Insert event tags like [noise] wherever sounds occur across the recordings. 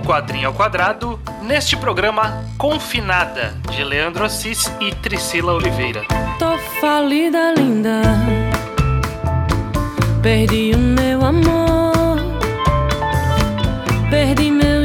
Quadrinho ao Quadrado, neste programa Confinada, de Leandro Assis e Priscila Oliveira. Tô falida, linda. Perdi o meu amor. Perdi meu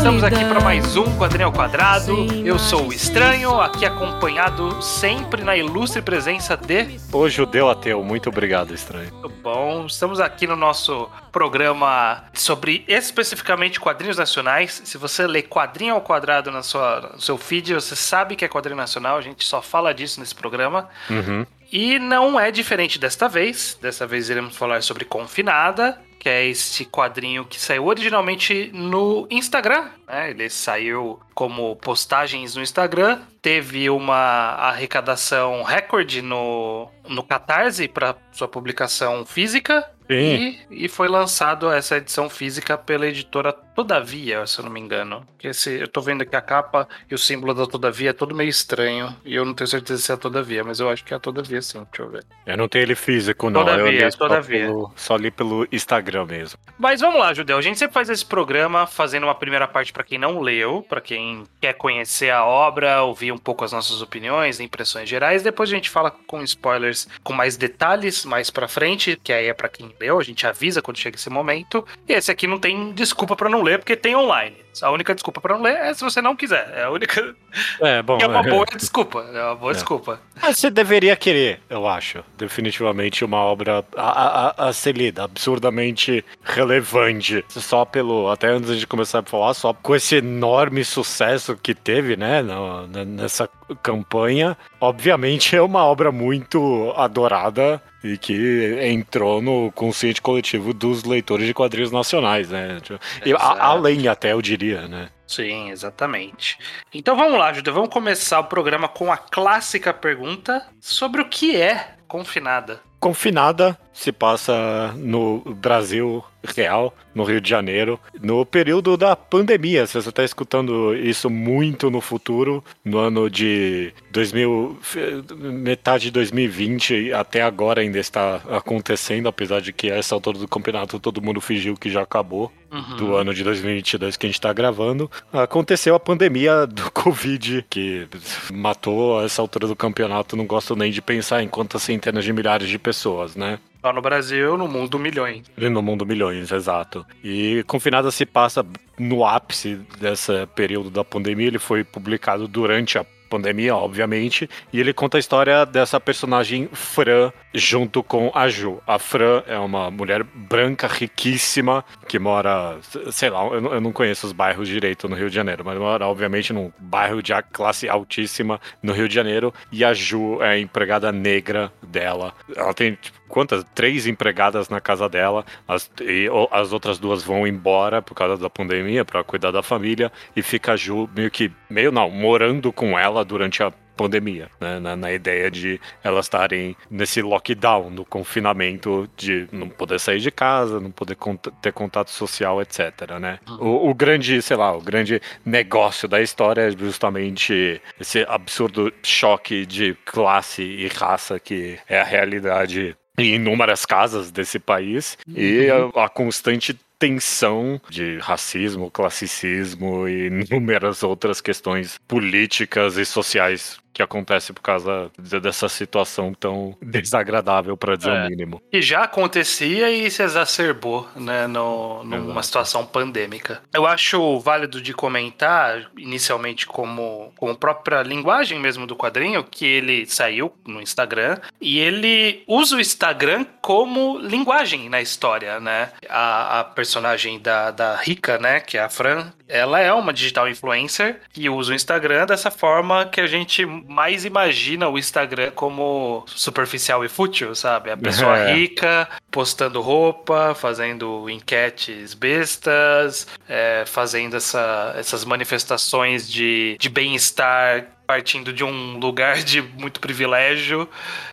estamos aqui para mais um Quadrinho ao Quadrado. Sim, Eu sou o Estranho, aqui acompanhado sempre na ilustre presença de O judeu ateu, muito obrigado, estranho. Muito bom. Estamos aqui no nosso programa sobre especificamente quadrinhos nacionais. Se você lê quadrinho ao quadrado na sua, no seu feed, você sabe que é quadrinho nacional. A gente só fala disso nesse programa. Uhum. E não é diferente desta vez. Dessa vez iremos falar sobre Confinada, que é este quadrinho que saiu originalmente no Instagram. né? Ele saiu como postagens no Instagram. Teve uma arrecadação recorde no, no Catarse para sua publicação física. Sim. E, e foi lançado essa edição física pela editora Todavia, se eu não me engano. Que esse, eu tô vendo aqui a capa e o símbolo da Todavia é todo meio estranho. E eu não tenho certeza se é a Todavia, mas eu acho que é a Todavia sim. Deixa eu ver. Eu não tenho ele físico, não. Todavia, eu li só, todavia. pelo- só li pelo Instagram mesmo. Mas vamos lá, Judeu. A gente sempre faz esse programa fazendo uma primeira parte para quem não leu, para quem quer conhecer a obra, ouvir um pouco as nossas opiniões, impressões gerais. Depois a gente fala com spoilers, com mais detalhes mais pra frente, que aí é pra quem A gente avisa quando chega esse momento. E esse aqui não tem desculpa pra não ler, porque tem online. A única desculpa pra não ler é se você não quiser. É a única. É, bom. Que é uma é. boa desculpa. É uma boa É. desculpa. Mas você deveria querer, eu acho. Definitivamente uma obra a, a, a ser lida, absurdamente relevante. Só pelo. Até antes de começar a falar, só com esse enorme sucesso que teve, né? no- nessa campanha. Obviamente é uma obra muito adorada e que entrou no consciente coletivo dos leitores de quadrinhos nacionais, né? E a- além até, eu diria, né? Sim, exatamente. Então vamos lá, Judeu. Vamos começar o programa com a clássica pergunta sobre o que é confinada. Confinada se passa no Brasil real, no Rio de Janeiro, no período da pandemia. Se você está escutando isso muito no futuro, no ano de 2000, fe- metade de 2020 e até agora ainda está acontecendo, apesar de que a essa altura do campeonato todo mundo fingiu que já acabou Uhum. do ano de 2022 que a gente está gravando, aconteceu a pandemia do [laughs] Covid, que matou a essa altura do campeonato. Não gosto nem de pensar em quantas centenas de milhares de pessoas, né? Só no Brasil, no mundo, milhões. E No mundo milhões, exato. E Confinada se passa no ápice desse período da pandemia. Ele foi publicado durante a pandemia, obviamente. E ele conta a história dessa personagem Fran junto com a Ju. A Fran é uma mulher branca, riquíssima, que mora, sei lá, eu não, eu não conheço os bairros direito no Rio de Janeiro, mas mora, obviamente, num bairro de classe altíssima no Rio de Janeiro. E a Ju é a empregada negra dela. Ela tem, tipo, quantas? Três empregadas na casa dela. As, e as outras duas vão embora por causa da pandemia para cuidar da família. E fica a Ju meio que, meio não, morando com ela durante a pandemia, né? Na, na ideia de elas estarem nesse lockdown, no confinamento de não poder sair de casa, não poder cont- ter contato social, etc, né? O, o grande, sei lá, o grande negócio da história é justamente esse absurdo choque de classe e raça que é a realidade em inúmeras casas desse país e a, a constante tensão de racismo, classicismo e [laughs] inúmeras outras questões políticas e sociais que acontecem por causa de- dessa situação tão desagradável, para dizer É. o mínimo. Que já acontecia e se exacerbou, né, no, numa Exato. situação pandêmica. Eu acho válido de comentar, inicialmente como, como própria linguagem mesmo do quadrinho, que ele saiu no Instagram e ele usa o Instagram como linguagem na história, né? A, a personagem da, da Rica, né, que é a Fran, ela é uma digital influencer que usa o Instagram dessa forma que a gente mais imagina o Instagram como superficial e fútil, sabe? A pessoa [laughs] É. rica postando roupa, fazendo enquetes bestas, é, fazendo essa- essas manifestações de, de bem-estar partindo de um lugar de muito privilégio.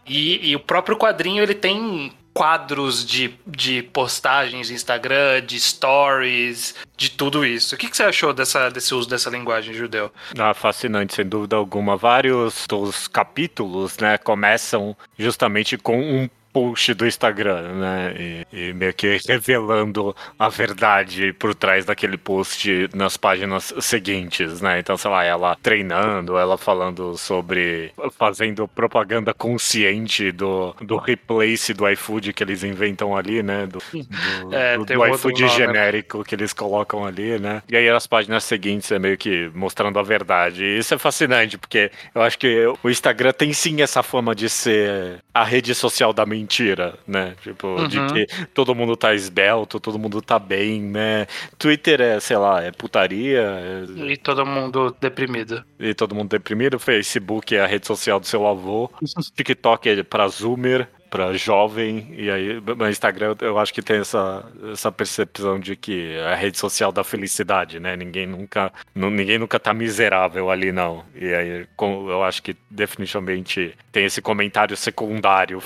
E, e o próprio quadrinho ele tem quadros de, de postagens Instagram, de stories, de tudo isso. O que, que você achou dessa, desse uso dessa linguagem judeu? Ah, fascinante, sem dúvida alguma. Vários dos capítulos, né, começam justamente com um post do Instagram, né? E, e, meio que revelando a verdade por trás daquele post nas páginas seguintes, né? Então, sei lá, ela treinando, ela falando sobre fazendo propaganda consciente do, do replace do iFood que eles inventam ali, né? Do, do, [laughs] é, do, do iFood nome, genérico que eles colocam ali, né? E aí as páginas seguintes é meio que mostrando a verdade. E isso é fascinante, porque eu acho que o Instagram tem sim essa forma de ser a rede social da mentira mentira, né? Tipo, uhum. de que todo mundo tá esbelto, todo mundo tá bem, né? Twitter é, sei lá, é putaria. É... E todo mundo deprimido. E todo mundo deprimido. Facebook é a rede social do seu avô. TikTok é pra Zoomer para jovem, e aí no Instagram eu acho que tem essa, essa percepção de que é a rede social da felicidade, né? Ninguém nunca, ninguém nunca tá miserável ali, não. E aí eu acho que definitivamente tem esse comentário secundário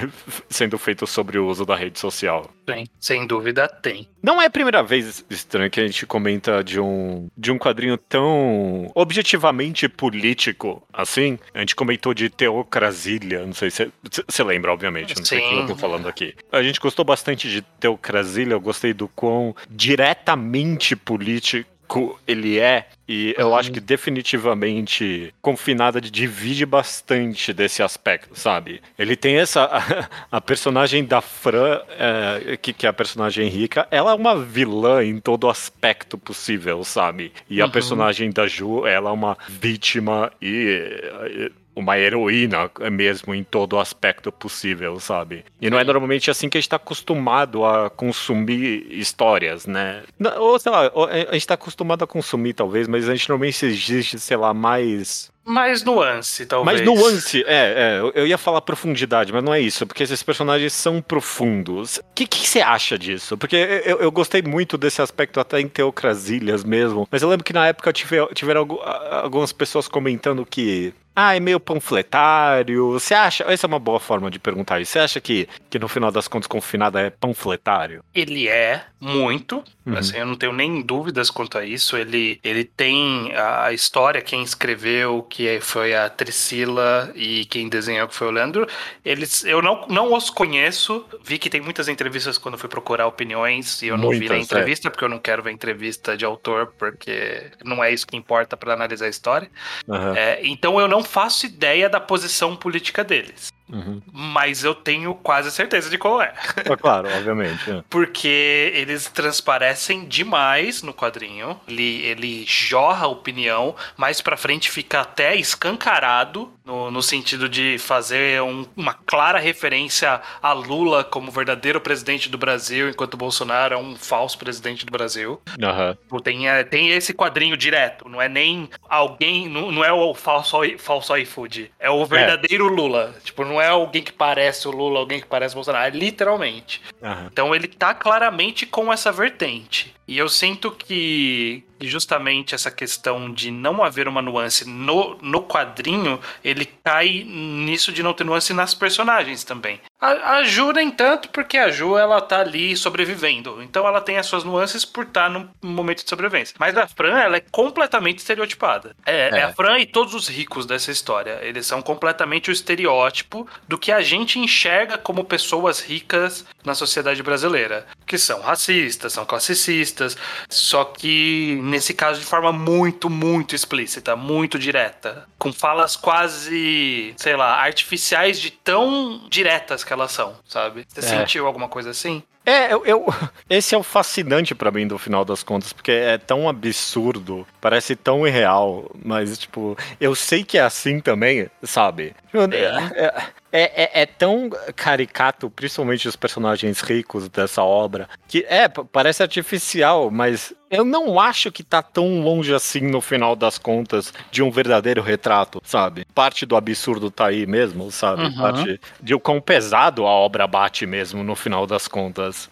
[laughs] sendo feito sobre o uso da rede social. Tem, sem dúvida tem. Não é a primeira vez estranho que a gente comenta de um, de um quadrinho tão objetivamente político assim. A gente comentou de Teocrasília, não sei se você lembra, obviamente obviamente, não Sim. sei o que eu tô falando aqui. A gente gostou bastante de Teocrasília, eu gostei do quão diretamente político ele é. E eu acho que definitivamente Confinada divide bastante desse aspecto, sabe? Ele tem essa. A, [laughs] a personagem da Fran, é, que, que é a personagem rica, ela é uma vilã em todo aspecto possível, sabe? E uhum. a personagem da Ju, ela é uma vítima e uma heroína mesmo em todo aspecto possível, sabe? E não é normalmente assim que a gente tá acostumado a consumir histórias, né? Ou sei lá, a gente tá acostumado a consumir talvez, mas a gente normalmente exige, sei lá, mais mais nuance, talvez. Mais nuance, é, é, eu ia falar profundidade, mas não é isso, porque esses personagens são profundos. O que, que você acha disso? Porque eu, eu, gostei muito desse aspecto até em Teocrasilhas mesmo, mas eu lembro que na época tive, tiveram algumas pessoas comentando que ah, é meio panfletário. Você acha? Essa é uma boa forma de perguntar isso. Você acha que, que no final das contas, Confinada é panfletário? Ele é muito. Uhum. Assim, eu não tenho nem dúvidas quanto a isso. Ele, ele tem a história, quem escreveu, que foi a Trisila e quem desenhou, que foi o Leandro. Eles, eu não, não os conheço. Vi que tem muitas entrevistas quando fui procurar opiniões e eu não muitas, vi a entrevista, é. porque eu não quero ver entrevista de autor, porque não é isso que importa para analisar a história. Uhum. É, então eu não faço ideia da posição política deles. Uhum. Mas eu tenho quase certeza de qual é. é claro, obviamente. É. [laughs] Porque eles transparecem demais no quadrinho. Ele, ele jorra a opinião, mais pra frente fica até escancarado, no, no sentido de fazer um, uma clara referência a Lula como verdadeiro presidente do Brasil, enquanto Bolsonaro é um falso presidente do Brasil. Uhum. Tem, é, tem esse quadrinho direto, não é nem alguém, não, não é o falso, falso iFood, é o verdadeiro é. Lula. Tipo, não não é alguém que parece o Lula, alguém que parece o Bolsonaro, é literalmente. Uhum. Então ele tá claramente com essa vertente. E eu sinto que justamente essa questão de não haver uma nuance no, no quadrinho, ele cai nisso de não ter nuance nas personagens também. A, a Ju nem tanto, porque a Ju ela tá ali sobrevivendo. Então ela tem as suas nuances por estar num momento de sobrevivência. Mas a Fran, ela é completamente estereotipada. É, é. é a Fran e todos os ricos dessa história. Eles são completamente o estereótipo do que a gente enxerga como pessoas ricas na sociedade brasileira. Que são racistas, são classicistas, só que nesse caso de forma muito, muito explícita, muito direta. Com falas quase, sei lá, artificiais de tão diretas que elas são, sabe? Você é. sentiu alguma coisa assim? É, eu, eu, [laughs] esse é o fascinante para mim do final das contas, porque é tão absurdo, parece tão irreal, mas, tipo, eu sei que é assim também, sabe? É, é, é, é, é tão caricato, principalmente os personagens ricos dessa obra, que é, parece artificial, mas eu não acho que tá tão longe assim no final das contas de um verdadeiro retrato, sabe? Parte do absurdo tá aí mesmo, sabe? Uhum. Parte de o quão pesado a obra bate mesmo no final das contas.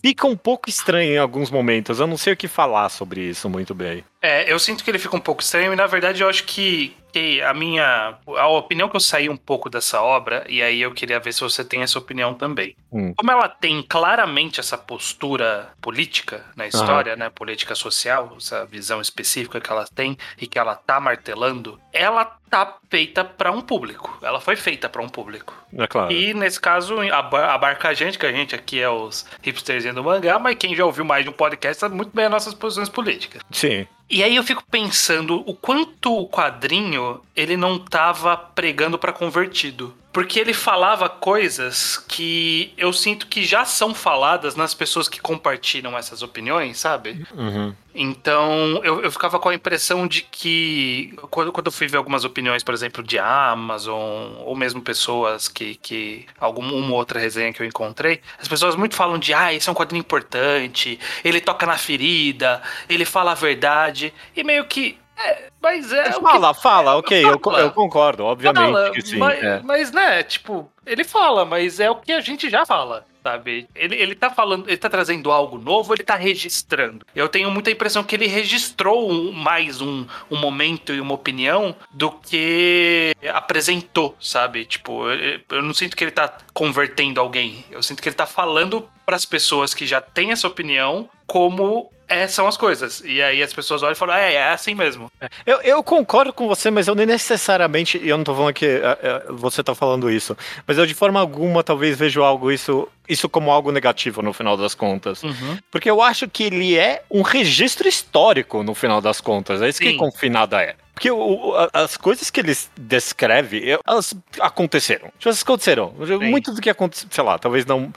Fica um pouco estranho em alguns momentos. Eu não sei o que falar sobre isso muito bem. É, eu sinto que ele fica um pouco estranho e na verdade eu acho que, que a minha a opinião que eu saí um pouco dessa obra e aí eu queria ver se você tem essa opinião também. Hum. Como ela tem claramente essa postura política na história, né, política social, essa visão específica que ela tem e que ela tá martelando, ela tá feita para um público. Ela foi feita para um público. É claro. E nesse caso aba- abarca a gente, que a gente aqui é os hipsters do mangá, mas quem já ouviu mais de um podcast sabe muito bem as nossas posições políticas. Sim. E aí eu fico pensando o quanto o quadrinho ele não tava pregando pra convertido. Porque ele falava coisas que eu sinto que já são faladas nas pessoas que compartilham essas opiniões, sabe? Uhum. Então eu, eu ficava com a impressão de que quando, quando eu fui ver algumas opiniões, por exemplo, de Amazon, ou mesmo pessoas que. que alguma uma outra resenha que eu encontrei, as pessoas muito falam de ah, esse é um quadrinho importante, ele toca na ferida, ele fala a verdade, e meio que. É, mas é. o que fala, fala, ok, eu, Fala. eu concordo, obviamente fala, que sim. Mas, é. mas, né, tipo, ele fala, mas é o que a gente já fala, sabe? Ele, ele tá falando, ele tá trazendo algo novo, ele tá registrando. Eu tenho muita impressão que ele registrou um- mais um, um momento e uma opinião do que apresentou, sabe? Tipo, eu, eu não sinto que ele tá convertendo alguém. Eu sinto que ele tá falando pras pessoas que já têm essa opinião como é, são as coisas. E aí as pessoas olham e falam, é, é assim mesmo. Eu, eu concordo com você, mas eu nem necessariamente. Eu não tô falando que é, é, você tá falando isso. Mas eu de forma alguma talvez vejo algo isso, isso como algo negativo no final das contas. Porque eu acho que ele é um registro histórico no final das contas. É isso que Sim. Confinada é. Porque o- a- as coisas que ele descreve, elas aconteceram. Tipo, Elas aconteceram. Muito do que aconteceu, sei lá, talvez não.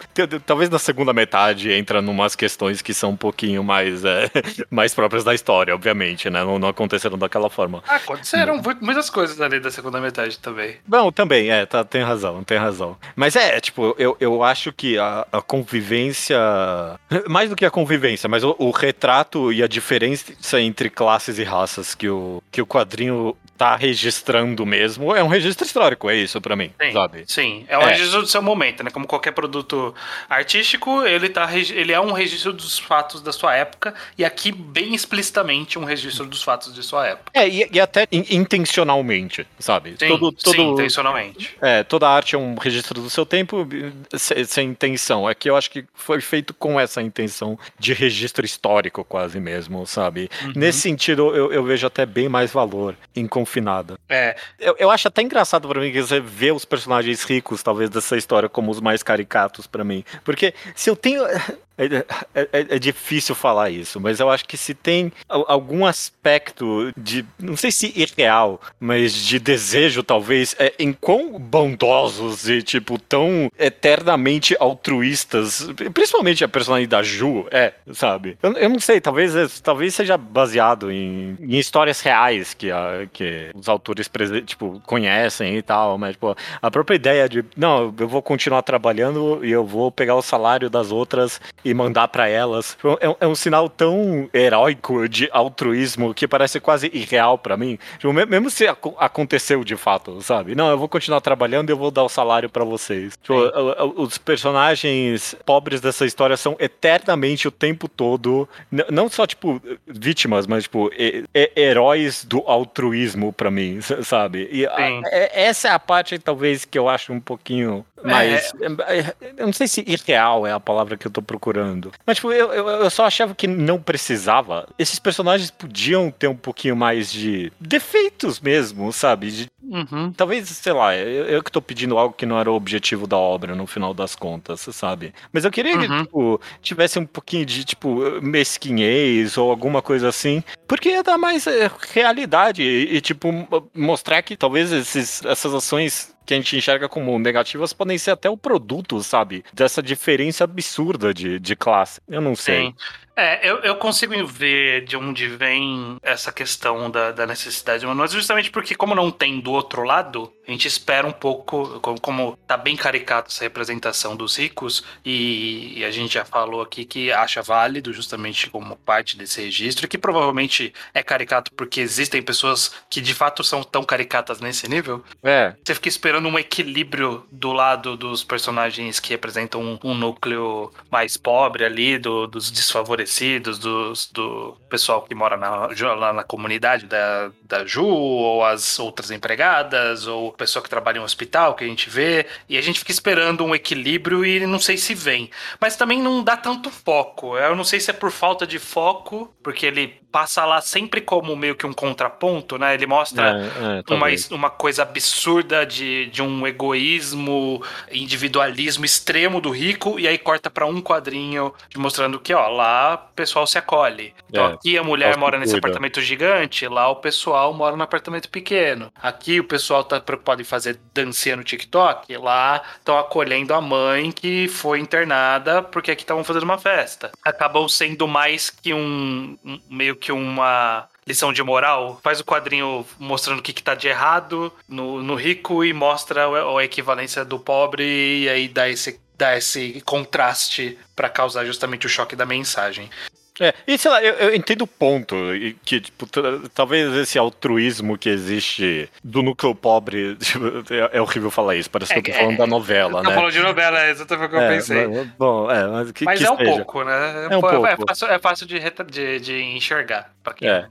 Talvez na segunda metade entra numas questões que são um pouquinho mais, é, [laughs] mais próprias da história, obviamente, né? Não, não aconteceram daquela forma. Aconteceram mu- muitas coisas ali da segunda metade também. Não, também, é, tá, tem razão, tem razão. Mas é, tipo, eu, eu acho que a, a convivência. [laughs] Mais do que a convivência, mas o, o retrato e a diferença entre classes e raças que o, que o quadrinho quadrinho tá registrando mesmo é um registro histórico, é isso pra mim, Sim, sabe? sim. É um É. registro do seu momento, né? Como qualquer produto artístico, ele, tá, ele é um registro dos fatos da sua época, e aqui, bem explicitamente, um registro dos fatos de sua época. É, e, e até in- intencionalmente, sabe? Sim, todo, todo, sim intencionalmente. É, toda arte é um registro do seu tempo se- sem intenção. É que eu acho que foi feito com essa intenção de registro histórico, quase mesmo, sabe? Uhum. Nesse sentido, eu, eu vejo até bem mais valor em Confinada. É, Eu, eu acho até engraçado pra mim que você vê os personagens ricos, talvez, dessa história como os mais caricatos pra mim. Porque se eu tenho. É, é- é- é difícil falar isso, mas eu acho que se tem al- algum aspecto de, não sei se irreal, mas de desejo, talvez, é, em quão bondosos e, tipo, tão eternamente altruístas, principalmente a personagem da Ju, é, sabe? Eu, eu não sei, talvez, é- talvez seja baseado em, em histórias reais que, a- que os autores, tipo, conhecem e tal, mas, tipo, a própria ideia de, não, eu vou continuar trabalhando e eu vou pegar o salário das outras e mandar pra elas. É, um- é um sinal tão heróico de altruísmo que parece quase irreal pra mim. Tipo, me- mesmo se aco- aconteceu de fato, sabe? Não, eu vou continuar trabalhando e eu vou dar o salário pra vocês. Tipo, os personagens pobres dessa história são eternamente o tempo todo, não só, tipo, vítimas, mas, tipo, he- he- heróis do altruísmo pra mim, sabe? E a- é- essa é a parte, talvez, que eu acho um pouquinho mais. é- Eu não sei se irreal é a palavra que eu tô procurando. Mas, tipo, eu, eu, eu só achava que não precisava. Esses personagens podiam ter um pouquinho mais de defeitos mesmo, sabe? De- uhum. talvez, sei lá, eu, eu que tô pedindo algo que não era o objetivo da obra no final das contas, sabe? Mas eu queria que, Uhum. tipo, tivesse um pouquinho de, tipo, mesquinhez ou alguma coisa assim. Porque ia dar mais eh, realidade e, e, tipo, mostrar que talvez esses, essas ações que a gente enxerga como negativas podem ser até o produto, sabe? Dessa diferença absurda de, de classe. Eu não sei. Sim. É, eu, eu consigo ver de onde vem essa questão da, da necessidade mas justamente porque, como não tem do outro lado, a gente espera um pouco, como, como tá bem caricato essa representação dos ricos, e, e, a gente já falou aqui que acha válido justamente como parte desse registro, que provavelmente é caricato porque existem pessoas que de fato são tão caricatas nesse nível. É. Você fica esperando um equilíbrio do lado dos personagens que representam um, um núcleo mais pobre ali, do, dos desfavorecidos, dos, do pessoal que mora na, lá na comunidade da, da Ju, ou as outras empregadas, ou pessoa que trabalha em um hospital que a gente vê, e a gente fica esperando um equilíbrio e não sei se vem. Mas também não dá tanto foco. Eu não sei se é por falta de foco, porque ele passa lá sempre como meio que um contraponto, né? Ele mostra é, é, uma, uma coisa absurda de, de um egoísmo, individualismo extremo do rico, e aí corta para um quadrinho mostrando que, ó, lá o pessoal se acolhe. Então é, aqui a mulher mora nesse cuida. apartamento gigante, lá o pessoal mora no apartamento pequeno. Aqui o pessoal tá preocupado em fazer dancinha no TikTok, lá estão acolhendo a mãe que foi internada porque aqui estavam fazendo uma festa. Acabou sendo mais que um, um meio que uma lição de moral, faz o quadrinho mostrando o que, que tá de errado no, no rico e mostra a, a equivalência do pobre e aí dá esse, dá esse contraste para causar justamente o choque da mensagem. É, e sei lá, eu, eu entendo o ponto, que, tipo, talvez esse altruísmo que existe do núcleo pobre, [laughs] tipo, é, é, horrível falar isso, parece é, que eu tô falando é, da novela, né? Tô falando de novela, é exatamente o que eu é, pensei. Mas, bom, é, mas que, Mas que é um seja. pouco, né? É um pouco. É fácil, é fácil de, de, de enxergar, pra quem é.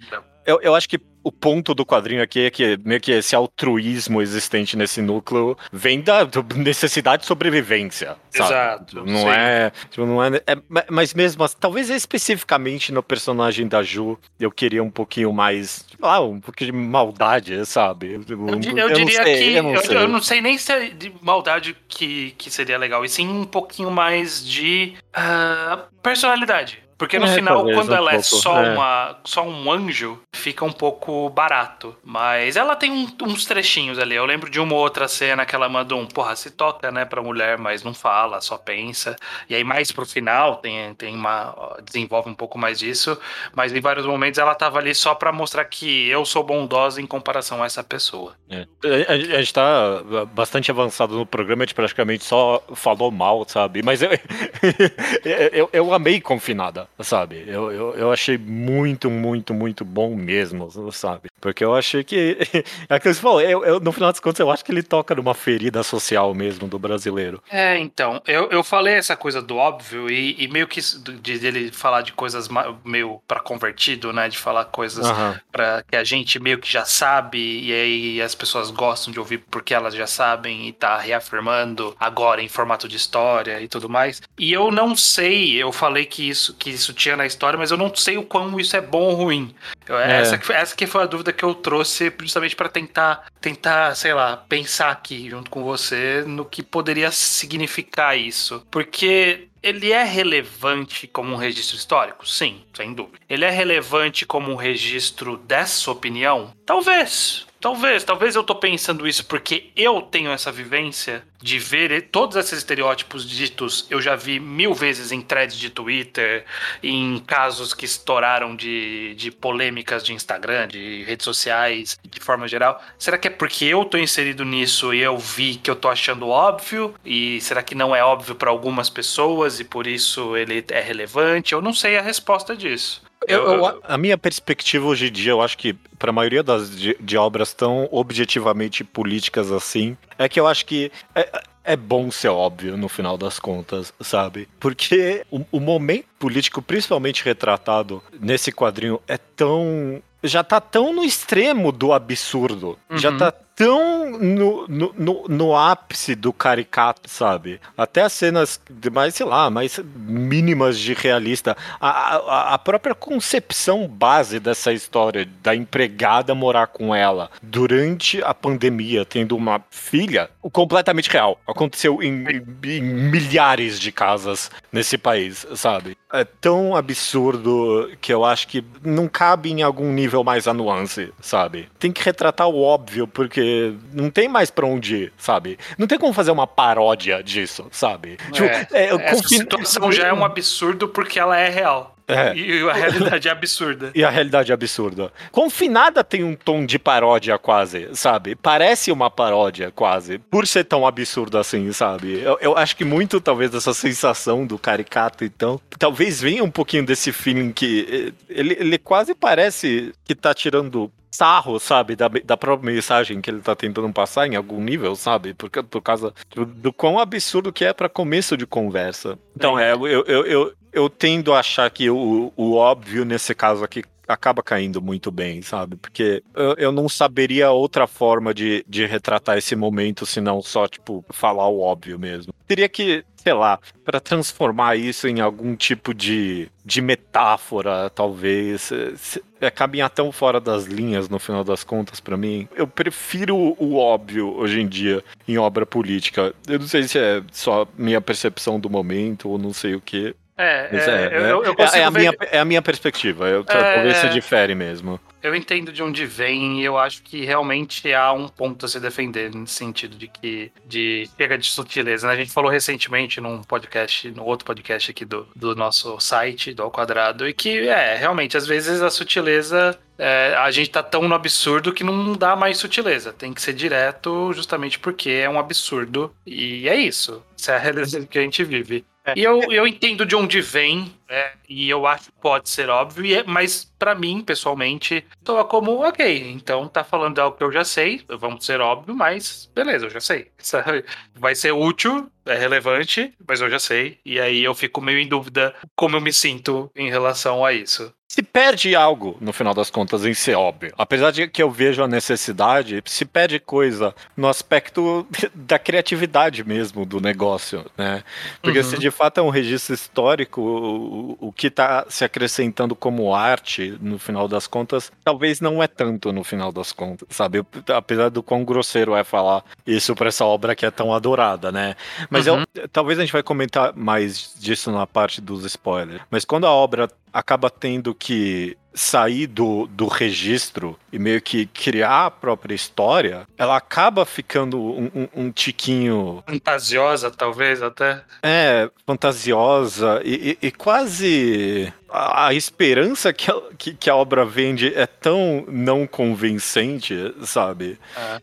Eu, eu acho que o ponto do quadrinho aqui é que meio que esse altruísmo existente nesse núcleo vem da necessidade de sobrevivência. Sabe? Exato. Não sim. é, tipo, não é, é, Mas mesmo assim, talvez especificamente no personagem da Ju, eu queria um pouquinho mais. Ah, um pouquinho de maldade, sabe? Eu, eu, eu diria sei, que. Eu não, eu, não, sei nem se é de maldade que, que seria legal, e sim um pouquinho mais de uh, personalidade. Porque no é, final, quando um ela é pouco, é só, é. Uma, só um anjo, fica um pouco barato. Mas ela tem um, uns trechinhos ali. Eu lembro de uma outra cena que ela manda um, porra, se toca, né, pra mulher, mas não fala, só pensa. E aí, mais pro final, tem, tem uma. desenvolve um pouco mais disso. Mas em vários momentos ela tava ali só pra mostrar que eu sou bondosa em comparação a essa pessoa. É. A, a, gente tá bastante avançado no programa, a gente praticamente só falou mal, sabe? Mas eu, [laughs] eu, eu amei Confinada sabe? Eu, eu, eu achei muito, muito, muito bom mesmo, sabe? Porque eu achei que. [laughs] É aquilo que você falou, eu, eu, no final das contas, eu acho que ele toca numa ferida social mesmo do brasileiro. É, então, eu, eu falei essa coisa do óbvio e, e meio que de ele falar de coisas meio para convertido, né? De falar coisas uhum. para que a gente meio que já sabe e aí as pessoas gostam de ouvir porque elas já sabem e tá reafirmando agora em formato de história e tudo mais. E eu não sei, eu falei que isso, que isso tinha na história, mas eu não sei o quão isso é bom ou ruim. Eu, é. essa, essa que foi a dúvida que eu trouxe justamente para tentar, tentar, sei lá, pensar aqui junto com você no que poderia significar isso. Porque ele é relevante como um registro histórico? Sim, sem dúvida. Ele é relevante como um registro dessa opinião? Talvez. Talvez, talvez eu tô pensando isso porque eu tenho essa vivência de ver todos esses estereótipos ditos, eu já vi mil vezes em threads de Twitter, em casos que estouraram de, de polêmicas de Instagram, de redes sociais, de forma geral. Será que é porque eu tô inserido nisso e eu vi que eu tô achando óbvio? E será que não é óbvio para algumas pessoas e por isso ele é relevante? Eu não sei a resposta disso. Eu, eu, a minha perspectiva hoje em dia, eu acho que para a maioria das de, de, obras tão objetivamente políticas assim, é que eu acho que é, é bom ser óbvio no final das contas, sabe? Porque o, o momento político, principalmente retratado nesse quadrinho, é tão já tá tão no extremo do absurdo. Uhum. Já tá tão no, no, no, no, ápice do caricato, sabe? Até as cenas mais, sei lá, mais mínimas de realista. A, a, a, própria concepção base dessa história da empregada morar com ela durante a pandemia, tendo uma filha, completamente real. Aconteceu em, em, em milhares de casas nesse país, sabe? É tão absurdo que eu acho que não cabe em algum nível mais a nuance, sabe? Tem que retratar o óbvio, porque não tem mais pra onde ir, sabe? Não tem como fazer uma paródia disso, sabe? É, tipo, é, essa confin... situação já é um absurdo porque ela é real. É. E a realidade é [laughs] absurda. E a realidade é absurda. Confinada tem um tom de paródia quase, sabe? Parece uma paródia quase, por ser tão absurdo assim, sabe? Eu, eu acho que muito, talvez, dessa sensação do caricato, então, talvez venha um pouquinho desse feeling que eh, ele, ele quase parece que tá tirando sarro, sabe, da, da própria mensagem que ele tá tentando passar em algum nível, sabe? Por, por causa do, do quão absurdo que é para começo de conversa. Então, é, eu, eu, eu, eu tendo a achar que o, o óbvio nesse caso aqui acaba caindo muito bem, sabe? Porque eu, eu não saberia outra forma de, de retratar esse momento senão só, tipo, falar o óbvio mesmo. Teria que, sei lá, para transformar isso em algum tipo de, de metáfora, talvez. Se, é caminhar tão fora das linhas no final das contas para mim. Eu prefiro o óbvio hoje em dia em obra política. Eu não sei se é só minha percepção do momento ou não sei o que. É, é, é, eu, é, eu é, consigo a ver- minha, é a minha perspectiva. Eu, É, talvez se é. difere mesmo. Eu entendo de onde vem e eu acho que realmente há um ponto a se defender nesse sentido de que de chega de sutileza. Né? A gente falou recentemente num podcast, no outro podcast aqui do, do nosso site, do Ao Quadrado, e que é, realmente, às vezes a sutileza. é, a gente tá tão no absurdo que não dá mais sutileza. Tem que ser direto, justamente porque é um absurdo. E é isso. Essa é a realidade que a gente vive. É. E eu, eu entendo de onde vem, né, e eu acho que pode ser óbvio, é- mas pra mim, pessoalmente, soa como, ok, então tá falando algo que eu já sei, vamos ser óbvio, mas beleza, eu já sei. [laughs] Vai ser útil, é relevante, mas eu já sei, e aí eu fico meio em dúvida como eu me sinto em relação a isso. Se perde algo, no final das contas, em ser óbvio. Apesar de que eu vejo a necessidade, se perde coisa no aspecto [laughs] da criatividade mesmo do negócio, né? Porque Uhum. se de fato é um registro histórico, o, o que está se acrescentando como arte, no final das contas, talvez não é tanto no final das contas, sabe? Apesar do quão grosseiro é falar isso para essa obra que é tão adorada, né? Mas eu- talvez a gente vai comentar mais disso na parte dos spoilers. Mas quando a obra acaba tendo que sair do, do registro e meio que criar a própria história, ela acaba ficando um, um- um tiquinho Fantasiosa, talvez, até. é, fantasiosa e, e- e quase a, a esperança que a, que, que a obra vende é tão não convincente, sabe?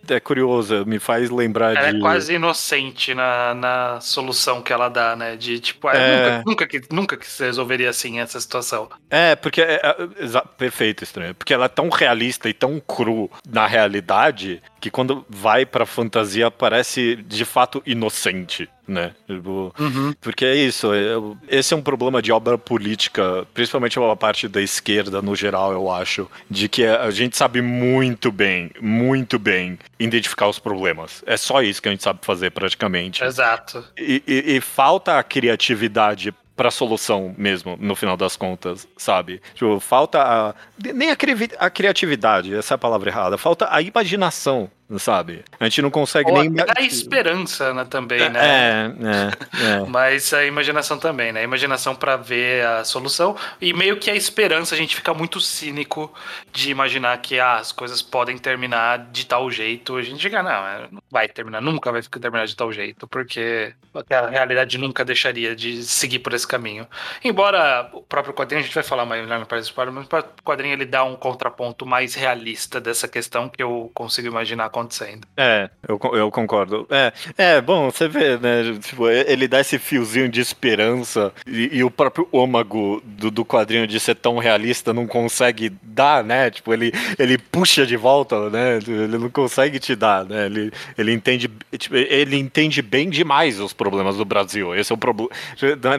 É, curioso, me faz lembrar Ela de. é quase inocente na, na solução que ela dá, né? De tipo, ah, É. nunca, nunca, que, nunca que se resolveria assim essa situação. É, porque é, é, perfeito, estranho. Porque ela é tão realista e tão cru na realidade que quando vai pra fantasia parece de fato inocente, né? Tipo, Porque é isso, é- esse é um problema de obra política, principalmente a parte da esquerda no geral, eu acho, de que a gente sabe muito bem, muito bem identificar os problemas. É só isso que a gente sabe fazer praticamente. Exato. E, e- e falta a criatividade pra solução mesmo, no final das contas, sabe? Tipo, falta a. Nem a, crivi- a criatividade, essa é a palavra errada. Falta a imaginação, sabe? A gente não consegue Ou nem. a esperança, né, também, né? É, é, [laughs] é. Mas a imaginação também, né? A imaginação pra ver a solução. E meio que a esperança, a gente fica muito cínico de imaginar que ah, as coisas podem terminar de tal jeito. A gente fica, não, é, não vai terminar, nunca vai terminar de tal jeito, porque a realidade nunca deixaria de seguir por esse caminho. Embora o próprio quadrinho, a gente vai falar mais lá na parte do spoiler, mas o próprio quadrinho ele dá um contraponto mais realista dessa questão que eu consigo imaginar acontecendo. É, eu, eu concordo. É, é, bom, você vê, né? Tipo, ele dá esse fiozinho de esperança e, e o próprio ômago do, do quadrinho de ser tão realista não consegue dar, né? Tipo, ele, ele puxa de volta, né? Ele não consegue te dar, né? Ele, ele entende, tipo, ele entende bem demais os problemas do Brasil. Esse é o problema,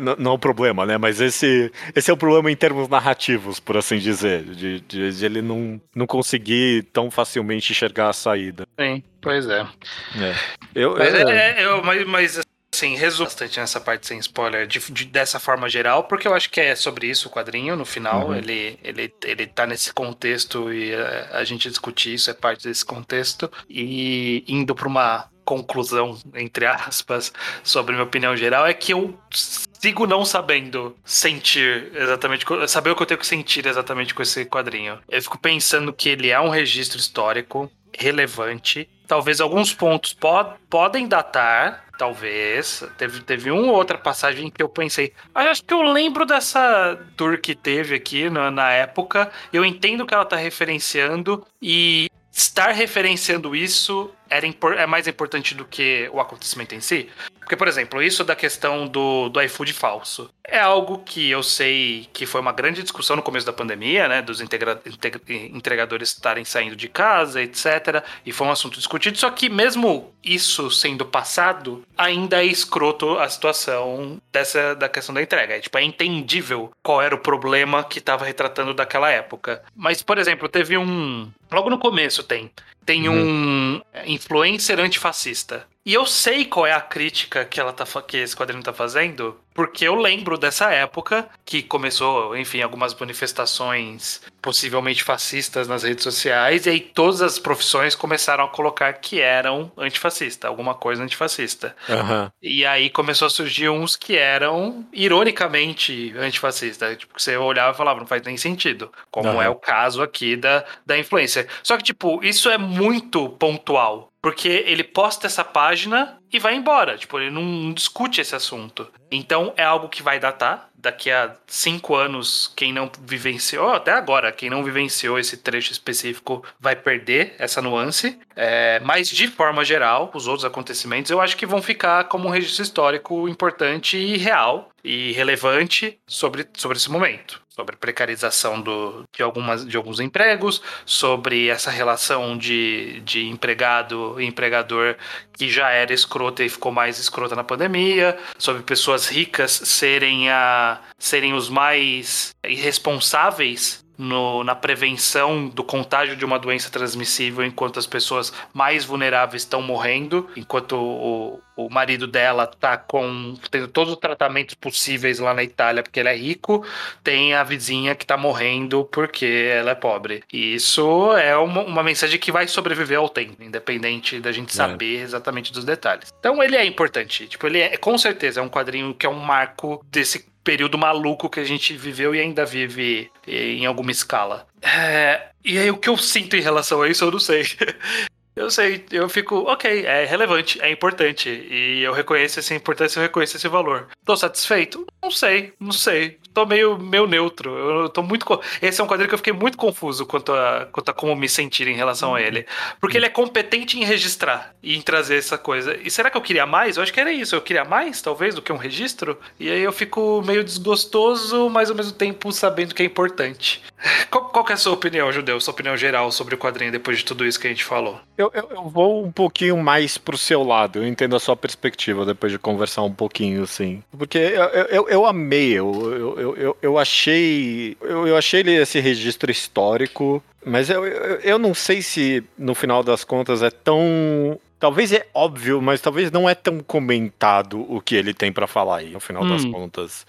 não, não é o problema, né? Mas esse, esse é o problema em termos narrativos, por assim dizer, de, de, de ele não, não conseguir tão facilmente enxergar a saída. Sim, pois é. É. Eu, Mas, eu- é, é, eu- mas, mas, assim, resumo bastante nessa parte sem spoiler, de, de- dessa forma geral, porque eu acho que é sobre isso o quadrinho, no final, Uhum. ele, ele, ele tá nesse contexto e é, a gente discutir isso é parte desse contexto, e indo pra uma conclusão, entre aspas, sobre minha opinião geral, é que eu sigo não sabendo sentir exatamente, saber o que eu tenho que sentir exatamente com esse quadrinho. Eu fico pensando que ele é um registro histórico relevante. Talvez alguns pontos pod- podem datar, Talvez. Teve, teve uma ou outra passagem que eu pensei. "Ah, acho que eu lembro dessa tour que teve aqui na, na época. Eu entendo que ela tá referenciando. E estar referenciando isso era é mais importante do que o acontecimento em si. Porque, por exemplo, isso da questão do, do iFood falso é algo que eu sei que foi uma grande discussão no começo da pandemia, né? Dos integra- integra- entregadores estarem saindo de casa, etc. E foi um assunto discutido. Só que, mesmo isso sendo passado, ainda é escroto a situação dessa da questão da entrega. É, tipo, é entendível qual era o problema que estava retratando daquela época. Mas, por exemplo, teve um. Logo no começo tem. Tem um influencer antifascista. E eu sei qual é a crítica que ela tá que esse quadrinho tá fazendo, porque eu lembro dessa época que começou, enfim, algumas manifestações possivelmente fascistas nas redes sociais, e aí todas as profissões começaram a colocar que eram antifascista, alguma coisa antifascista. Aham. E aí começou a surgir uns que eram ironicamente antifascistas. Tipo, você olhava e falava, não faz nem sentido. Como Aham. é o caso aqui da, da influência. Só que, tipo, isso é muito pontual. Porque ele posta essa página e vai embora. Tipo, ele não discute esse assunto. Então é algo que vai datar. Daqui a cinco anos, quem não vivenciou, até agora, quem não vivenciou esse trecho específico vai perder essa nuance. É, mas, de forma geral, os outros acontecimentos eu acho que vão ficar como um registro histórico importante e real e relevante sobre, sobre esse momento. Sobre precarização do, de, algumas, de alguns empregos, sobre essa relação de, de empregado e empregador que já era escrota e ficou mais escrota na pandemia, sobre pessoas ricas serem, a, serem os mais irresponsáveis no- na prevenção do contágio de uma doença transmissível, enquanto as pessoas mais vulneráveis estão morrendo, enquanto o, o marido dela tá com tendo todos os tratamentos possíveis lá na Itália porque ele é rico, tem a vizinha que tá morrendo porque ela é pobre. E isso é uma, uma mensagem que vai sobreviver ao tempo, independente da gente saber exatamente dos detalhes. Então ele é importante, tipo, ele é com certeza é um quadrinho que é um marco desse período maluco que a gente viveu e ainda vive em alguma escala. É, e aí o que eu sinto em relação a isso eu não sei. [laughs] Eu sei, eu fico, ok, é relevante, é importante. E eu reconheço essa importância, eu reconheço esse valor. Tô satisfeito? Não sei, não sei. Tô meio, meio neutro. Eu tô muito. Esse é um quadrinho que eu fiquei muito confuso quanto a, quanto a como me sentir em relação a ele. Porque ele é competente em registrar e em trazer essa coisa. E será que eu queria mais? Eu acho que era isso. Eu queria mais, talvez, do que um registro. E aí eu fico meio desgostoso, mas ao mesmo tempo sabendo que é importante. Qual, qual é a sua opinião, Judeu? Sua opinião geral sobre o quadrinho depois de tudo isso que a gente falou? Eu, eu, eu vou um pouquinho mais pro seu lado, eu entendo a sua perspectiva depois de conversar um pouquinho, assim. Porque eu, eu, eu, amei, eu, eu, eu, eu achei. Eu, eu achei ele esse registro histórico, mas eu, eu, eu não sei se no final das contas é tão. Talvez é óbvio, mas talvez não é tão comentado o que ele tem pra falar aí, no final das Hum. contas.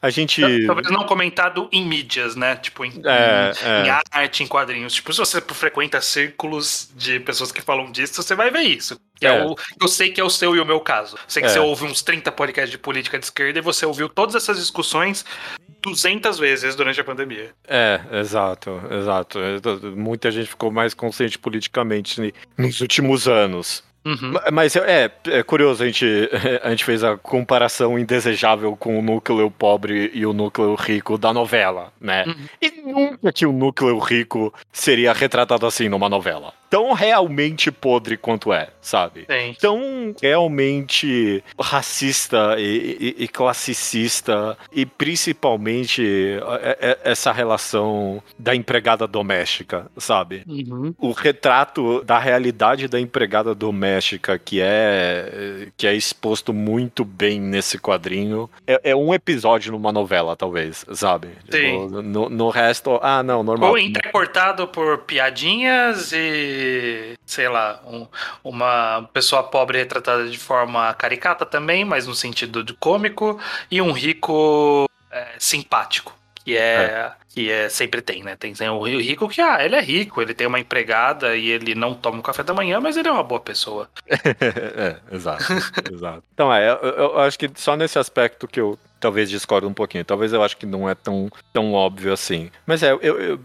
A gente. Talvez não comentado em mídias, né? Tipo, em, É, em- em é. arte, em quadrinhos. Tipo, se você frequenta círculos de pessoas que falam disso, você vai ver isso. Que é. É. o, eu sei que é o seu e o meu caso. Sei que É. você ouve uns 30 podcasts de política de esquerda e você ouviu todas essas discussões 200 vezes durante a pandemia. É, exato, exato. Muita gente ficou mais consciente politicamente nos últimos anos. Uhum. Ma- Mas é, é curioso, a gente, [laughs] a gente fez a comparação indesejável com o núcleo pobre e o núcleo rico da novela, né? Uhum. E nunca que o núcleo rico seria retratado assim numa novela. Tão realmente podre quanto é, sabe? Tem. tão realmente racista e, e- e classicista e principalmente é- é- essa relação da empregada doméstica, sabe? Uhum. O retrato da realidade da empregada doméstica que é que é exposto muito bem nesse quadrinho é, é um episódio numa novela, talvez, sabe? Sim. Tipo, no, no resto, ah, não, normal. Ou intercortado por piadinhas e, sei lá, um- uma pessoa pobre retratada de forma caricata também, mas no sentido de cômico, e um rico é, simpático. Que é, que é sempre tem, né? Tem, tem o rico que, ah, ele é rico, ele tem uma empregada e ele não toma um café da manhã, mas ele é uma boa pessoa. [laughs] é, exato, exato. Então, é, eu, eu acho que só nesse aspecto que eu talvez discordo um pouquinho. Talvez eu acho que não é tão, tão óbvio assim. Mas é, eu, eu,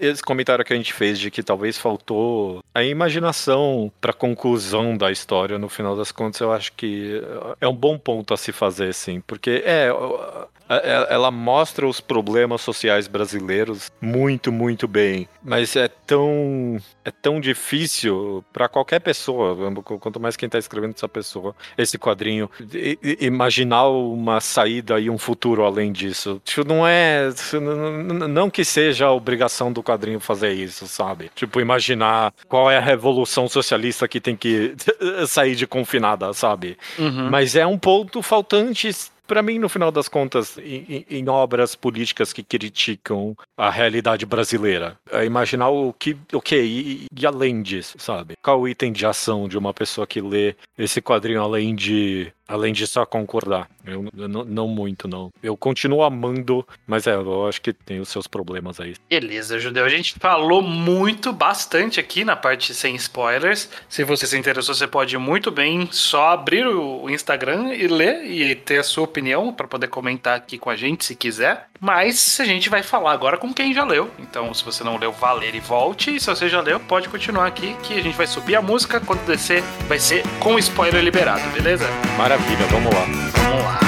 esse comentário que a gente fez de que talvez faltou a imaginação para conclusão da história, no final das contas, eu acho que é um bom ponto a se fazer, sim. Porque é ela mostra os problemas sociais brasileiros muito, muito bem. Mas é tão, é tão difícil para qualquer pessoa, quanto mais quem está escrevendo essa pessoa, esse quadrinho, imaginar uma saída e um futuro além disso. Tipo, não é. Não que seja a obrigação do quadrinho fazer isso, sabe? Tipo, imaginar qual é a revolução socialista que tem que [laughs] sair de confinada, sabe? Uhum. Mas é um ponto faltante para mim, no final das contas, em, em, obras políticas que criticam a realidade brasileira, é imaginar o que, o que e, e, além disso, sabe? Qual o item de ação de uma pessoa que lê esse quadrinho além de Além de só concordar. Eu, eu não, não, muito, não. Eu continuo amando, mas é, eu acho que tem os seus problemas aí. Beleza, Judeu. A gente falou muito, bastante aqui na parte sem spoilers. Se você se interessou, você pode muito bem só abrir o Instagram e ler e ter a sua opinião para poder comentar aqui com a gente, se quiser. Mas a gente vai falar agora com quem já leu. Então, se você não leu, vá ler e volte. E se você já leu, pode continuar aqui que a gente vai subir a música. Quando descer, vai ser com spoiler liberado, beleza? Maravilha maravilha, vamos lá. Vamos lá.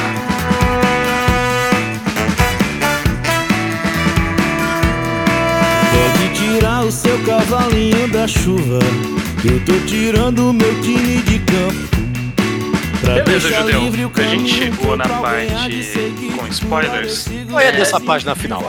Pode tirar o seu cavalinho da chuva. Eu tô tirando o meu time de campo. Beleza, Judeu. A gente chegou na parte com spoilers. Qual é dessa página final?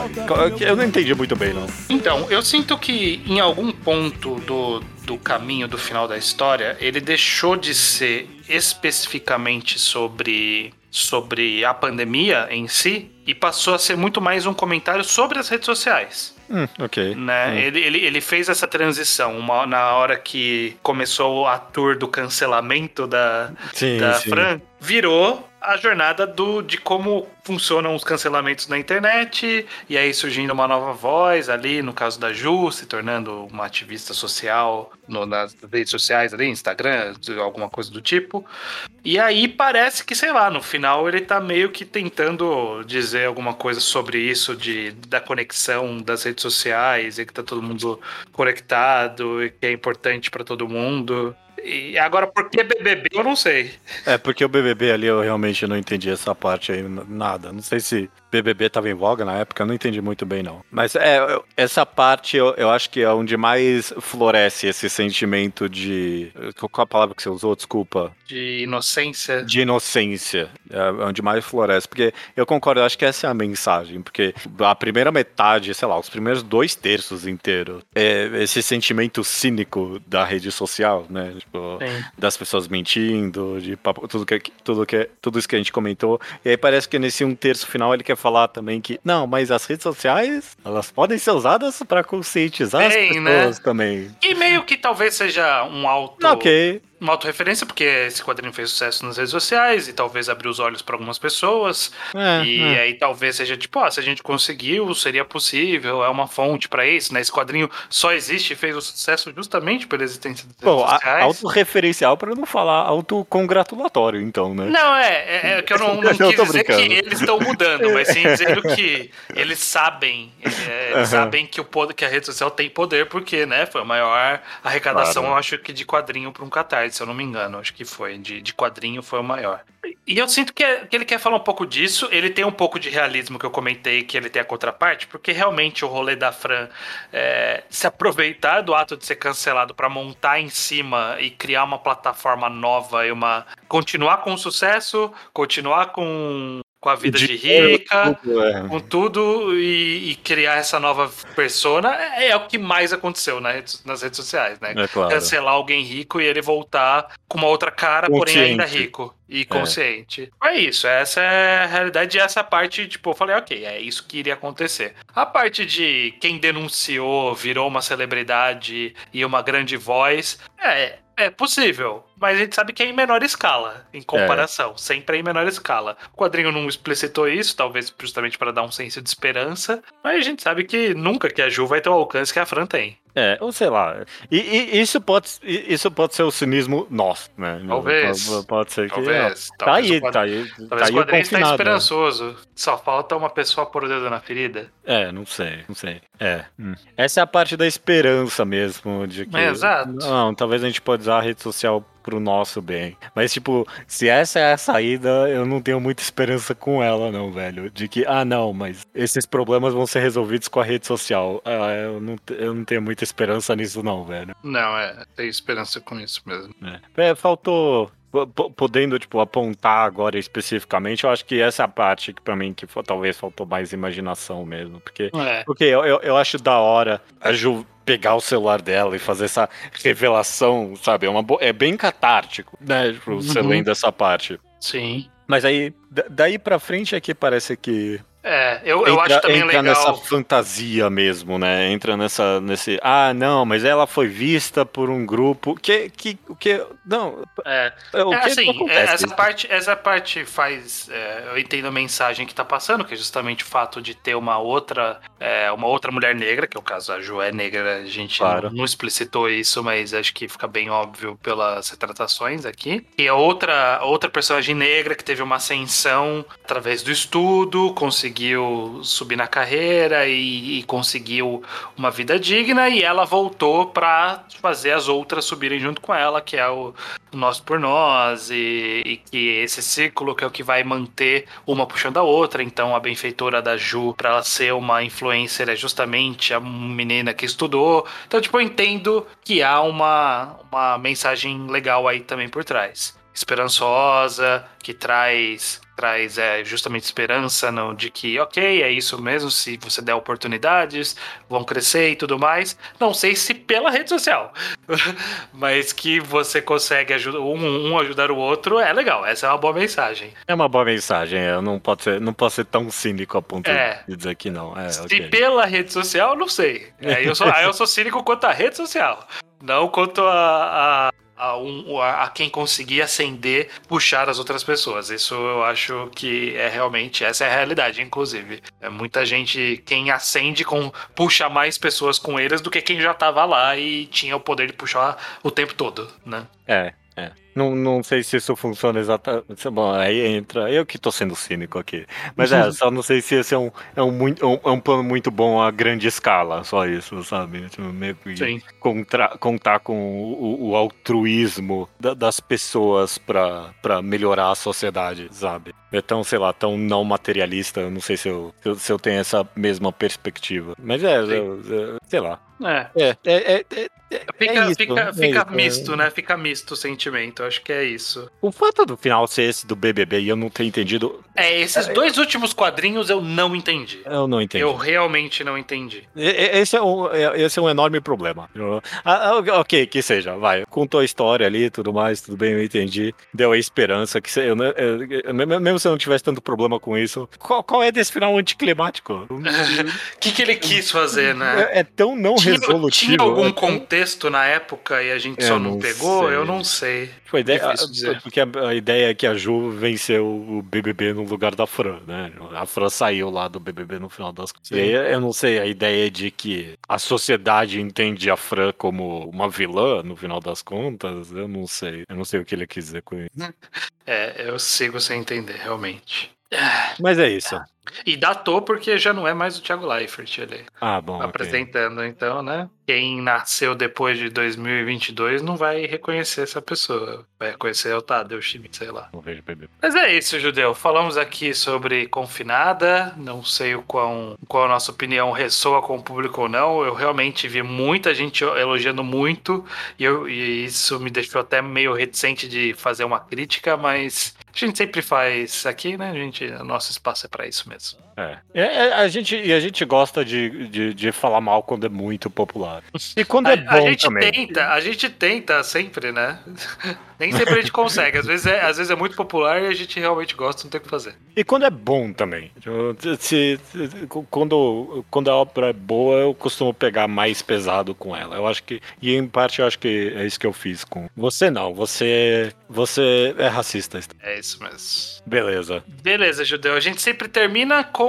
Eu não entendi muito bem, não. Então, eu sinto que em algum ponto do, do caminho do final da história, ele deixou de ser especificamente sobre sobre a pandemia em si e passou a ser muito mais um comentário sobre as redes sociais. Hum, ok. Né? Hum. Ele, ele, ele fez essa transição uma, na hora que começou a tour do cancelamento da, sim, da sim. Fran, virou a jornada do, de como funcionam os cancelamentos na internet, e aí surgindo uma nova voz ali, no caso da Ju, se tornando uma ativista social no, nas redes sociais ali, Instagram, alguma coisa do tipo. E aí parece que, sei lá, no final ele tá meio que tentando dizer alguma coisa sobre isso, de, da conexão das redes sociais, e que tá todo mundo conectado, e que é importante para todo mundo. E agora, por que BBB, eu não sei. É, porque o BBB ali eu realmente não entendi essa parte aí, nada. Não sei se BBB tava em voga na época, eu não entendi muito bem, não. Mas é, essa parte eu, eu acho que é onde mais floresce esse sentimento de. Qual a palavra que você usou? Desculpa. De inocência. De inocência. É onde mais floresce. Porque eu concordo, eu acho que essa é a mensagem. Porque a primeira metade, sei lá, os primeiros dois terços inteiros, é esse sentimento cínico da rede social, né? Tipo, das pessoas mentindo, de papo, tudo, que, tudo, que, tudo isso que a gente comentou. E aí parece que nesse um terço final ele quer falar também que, não, mas as redes sociais, elas podem ser usadas para conscientizar as né? pessoas né? também. E meio que talvez seja um alto... Ok uma autorreferência, porque esse quadrinho fez sucesso nas redes sociais e talvez abriu os olhos para algumas pessoas. É, e é. aí talvez seja tipo, ah, se a gente conseguiu, seria possível, é uma fonte para isso, né? Esse quadrinho só existe e fez o sucesso justamente pela existência das Bom, redes sociais. autorreferencial para não falar autocongratulatório, então, né? Não, é, é, é que eu não, [laughs] não quis dizer que eles estão mudando, mas sim dizendo [laughs] que eles sabem, é, uhum. sabem que, o poder, que a rede social tem poder, porque, né, foi a maior arrecadação, claro. eu acho que de quadrinho para um catarse se eu não me engano, acho que foi, de, de quadrinho foi o maior. E eu sinto que, é, que, ele quer falar um pouco disso, ele tem um pouco de realismo que eu comentei, que ele tem a contraparte, porque realmente o rolê da Fran é, se aproveitar do ato de ser cancelado para montar em cima e criar uma plataforma nova e uma. continuar com o sucesso, continuar com com a vida de, de rica, é. com tudo e, e, criar essa nova persona é, é, o que mais aconteceu na rede, nas redes sociais, né? É claro. Cancelar alguém rico e ele voltar com uma outra cara, Consciente. porém ainda rico e é. consciente. É. é isso, essa é a realidade e essa parte, tipo, eu falei, ok, é isso que iria acontecer. A parte de quem denunciou, virou uma celebridade e uma grande voz, é, é possível, mas a gente sabe que é em menor escala, em comparação. É. Sempre é em menor escala. O quadrinho não explicitou isso, talvez justamente para dar um senso de esperança, mas a gente sabe que nunca que a Ju vai ter o alcance que a Fran tem. É, ou sei lá. E, e isso, pode, isso pode ser o cinismo nosso, né? Talvez. Pode, pode ser que. Talvez. Tá talvez aí, tá aí. Talvez tá o quadrinho está confinado. esperançoso. Só falta uma pessoa pôr o dedo na ferida. É, não sei, não sei. É. hum. Essa é a parte da esperança mesmo, de que. É, exato. Não, talvez a gente pode usar a rede social pro nosso bem. Mas, tipo, se essa é a saída, eu não tenho muita esperança com ela, não, velho. De que, ah, não, mas esses problemas vão ser resolvidos com a rede social. Ah, eu não, eu não tenho muita esperança nisso, não, velho. Não, é. Tenho esperança com isso mesmo. É, É, faltou. po- po- Podendo, tipo, apontar agora especificamente, eu acho que essa é a parte que, pra mim, que talvez faltou mais imaginação mesmo. Porque É. porque eu, eu, eu acho da hora a Ju pegar o celular dela e fazer essa revelação, sabe? É, uma bo- é bem catártico, né? Tipo, Você Uhum. lendo essa parte. Sim. Mas aí, da- daí pra frente é que parece que É, eu, eu entra, acho também entra legal. nessa fantasia mesmo, né? Entra nessa, nesse, ah, não, mas ela foi vista por um grupo que, que, o que, não, É, o É, que assim, acontece? é, essa parte, essa parte faz. é, eu entendo a mensagem que tá passando, que é justamente o fato de ter uma outra, é, uma outra mulher negra, que é o caso a Ju é negra, a gente Claro. não, não explicitou isso, mas acho que fica bem óbvio pelas retratações aqui. E a outra, outra personagem negra que teve uma ascensão através do estudo, conseguiu subir na carreira e, e conseguiu uma vida digna, e ela voltou pra fazer as outras subirem junto com ela, que é o, nós por nós e, e que esse círculo que é o que vai manter uma puxando a outra. Então a benfeitora da Ju, pra ela ser uma influencer, é justamente a menina que estudou. Então, tipo, eu entendo que há uma, uma mensagem legal aí também por trás. Esperançosa, que traz traz é, justamente esperança no, de que, ok, é isso mesmo, se você der oportunidades, vão crescer e tudo mais. Não sei se pela rede social, [laughs] mas que você consegue ajudar, um, um ajudar o outro é legal. Essa é uma boa mensagem. É uma boa mensagem, eu não posso ser, não posso ser tão cínico a ponto É. de dizer que não. É, Se ok. pela rede social, não sei. Aí eu sou, eu sou cínico quanto à rede social, não quanto a, a, a, um- a- quem conseguir ascender, puxar as outras pessoas. Isso eu acho que é realmente, essa é a realidade, inclusive. É muita gente, quem ascende, com, puxa mais pessoas com eles do que quem já tava lá e tinha o poder de puxar o tempo todo, né? É. Não, não sei se isso funciona exatamente. Bom, aí entra. Eu que tô sendo cínico aqui. Mas é, [laughs] só não sei se esse é um, é um, muito, é um, é um plano muito bom a grande escala, só isso, sabe? Tipo, meio que Sim. contra- contar com o, o altruísmo da- das pessoas pra melhorar a sociedade, sabe? É tão, sei lá, tão não materialista. eu Não sei se eu, se eu, se eu tenho essa mesma perspectiva. Mas é, eu- eu- sei lá. É. É, é, é, é- é Fica, isso, fica, é fica é. misto, né? Fica misto o sentimento. Acho que é isso. O fato do final ser esse do BBB e eu não ter entendido, É, esses dois últimos quadrinhos eu não entendi. eu não entendi. Eu realmente não entendi. Esse é, um, é- esse é um enorme problema. Ah, ah, ok, que seja, vai. Contou a história ali tudo mais, tudo bem, eu entendi. Deu a esperança que eu, eu- eu- mesmo se eu não tivesse tanto problema com isso, qual, qual é desse final anticlimático? O [laughs] que, que ele quis fazer, né? É, é tão não Tinha, resolutivo. tinha algum é tão- contexto na época e a gente Eu só não, não pegou? sei. Eu não sei. Tipo, a ideia, dizer. porque a, a ideia é que a Ju venceu o BBB no lugar da Fran, né? A Fran saiu lá do BBB no final das contas. E aí, eu não sei, a ideia de que a sociedade entende a Fran como uma vilã no final das contas, eu não sei. Eu não sei o que ele quis dizer com isso. [laughs] É, eu sigo sem entender, realmente. Mas é isso. E datou porque já não é mais o Thiago Leifert ali Ah, bom. apresentando, então, né? Quem nasceu depois de 2022 não vai reconhecer essa pessoa. Vai reconhecer o Tadeu Schmidt, sei lá. Não vejo BBB. Mas é isso, Judeu. Falamos aqui sobre Confinada. Não sei o quão, qual a nossa opinião ressoa com o público ou não. Eu realmente vi muita gente elogiando muito. E, eu- e isso me deixou até meio reticente de fazer uma crítica, mas a gente sempre faz aqui, né? A gente, o nosso espaço é pra isso mesmo. É. É, é, a gente, e a gente gosta de, de, de falar mal quando é muito popular. E quando A, é a bom gente também. tenta, a gente tenta sempre, né? [laughs] Nem sempre a gente consegue. Às vezes, é, às vezes é muito popular e a gente realmente gosta, não tem o que fazer. E quando é bom também. Se, se- quando, quando a obra é boa, eu costumo pegar mais pesado com ela. Eu acho que. E em parte eu acho que é isso que eu fiz com. Você não, você. Você é racista. É isso mesmo. Beleza. Beleza, Judeu. A gente sempre termina com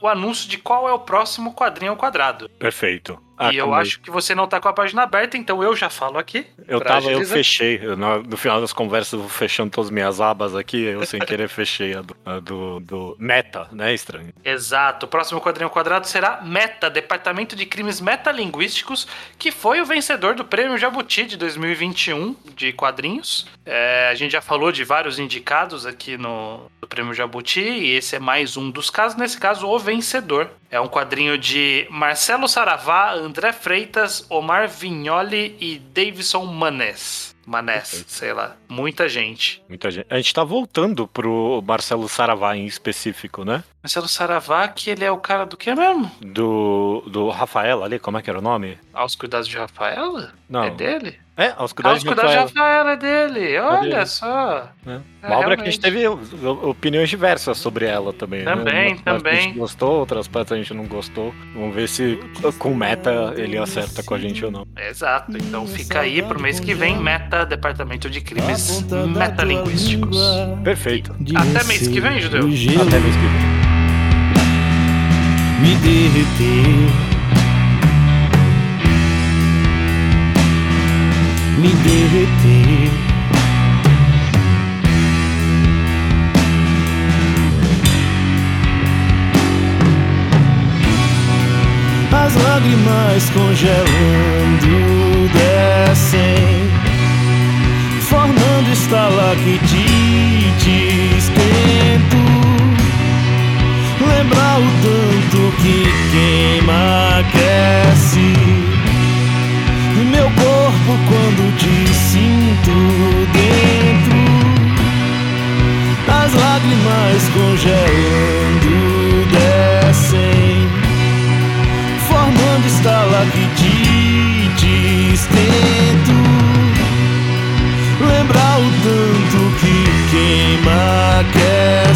o anúncio de qual é o próximo quadrinho ao quadrado. Perfeito. Ah, e eu acho que você não tá com a página aberta, então eu já falo aqui. Eu tava, eu agilizar. fechei. Eu, no, no final das conversas, eu vou fechando todas as minhas abas aqui. Eu sem querer [laughs] fechei a do, a do, do Meta, né, estranho? Exato. O próximo quadrinho quadrado será Meta, Departamento de Crimes Metalinguísticos, que foi o vencedor do Prêmio Jabuti de 2021 de quadrinhos. É, a gente já falou de vários indicados aqui no, no Prêmio Jabuti, e esse é mais um dos casos. Nesse caso, o vencedor. É um quadrinho de Marcelo Saravá, André Freitas, Omar Vignoli e Davidson Manes. Manes, Perfeito. sei lá. Muita gente. Muita gente. A gente tá voltando pro Marcelo Saravá em específico, né? Marcelo Saravá, que ele é o cara do que mesmo? Do, do Rafael ali, como é que era o nome? Aos Cuidados de Rafaela? Não. É dele? É, aos Ah, cuidados Os de Cuidados de Rafael. Rafaela é dele. Olha dele. só. né? É, Uma obra que a gente realmente. teve opiniões diversas sobre ela também. né? Também, Umas partes A também. gente gostou, outras partes a gente não gostou. Vamos ver se com meta ele acerta com a gente ou não. Exato. Então fica aí pro mês que vem, Meta Departamento de Crimes A Metalinguísticos. Perfeito. Até mês que vem, Judeu. Até mês que vem. me derreter. Me derreter. As lágrimas congelando descem, formando estalactites quento lembrar o tanto que queima, aquece sinto dentro, as lágrimas congelando descem, formando estalactites, tento lembrar o tanto que queima, aquece